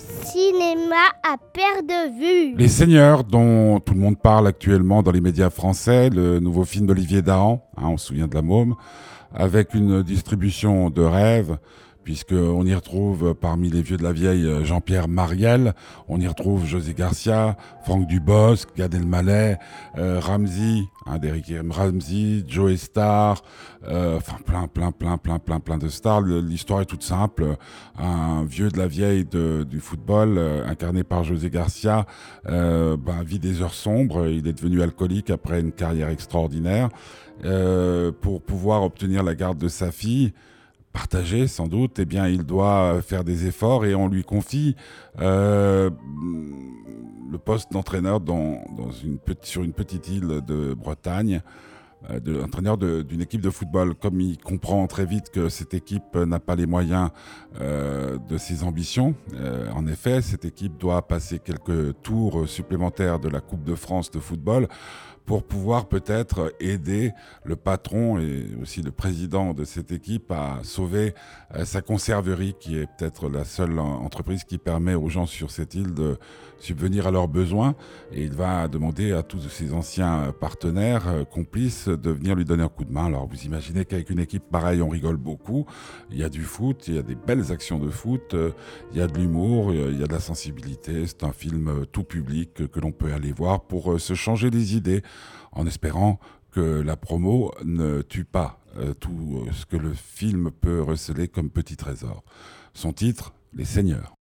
cinéma à perte de vue. Les Seigneurs, dont tout le monde parle actuellement dans les médias français, le nouveau film d'Olivier Dahan, hein, on se souvient de la môme, avec une distribution de rêve, puisqu'on y retrouve parmi les vieux de la vieille euh, Jean-Pierre Mariel, on y retrouve José Garcia, Franck Dubosc, Gad Elmaleh, euh, Ramsey, hein, Ramsey, Joe Star, euh, enfin plein, plein, plein, plein, plein, plein de stars. L'histoire est toute simple. Un vieux de la vieille du football, incarné par José Garcia, ben, vit des heures sombres. Il est devenu alcoolique après une carrière extraordinaire. pour pouvoir obtenir la garde de sa fille, partagé sans doute, eh il doit faire des efforts et on lui confie euh, le poste d'entraîneur sur une petite île de Bretagne. Euh, de, entraîneur d'une équipe de football, comme il comprend très vite que cette équipe n'a pas les moyens euh, de ses ambitions. en effet, cette équipe doit passer quelques tours supplémentaires de la Coupe de France de football pour pouvoir peut-être aider le patron et aussi le président de cette équipe à sauver euh, sa conserverie, qui est peut-être la seule entreprise qui permet aux gens sur cette île de subvenir à leurs besoins. Et il va demander à tous ses anciens partenaires, euh, complices, de venir lui donner un coup de main. Alors vous imaginez qu'avec une équipe pareille, on rigole beaucoup. Il y a du foot, il y a des belles actions de foot, euh, il y a de l'humour, il y a de la sensibilité. C'est un film tout public que l'on peut aller voir pour se changer les idées en espérant que la promo ne tue pas euh, tout ce que le film peut receler comme petit trésor. Son titre, Les Seigneurs.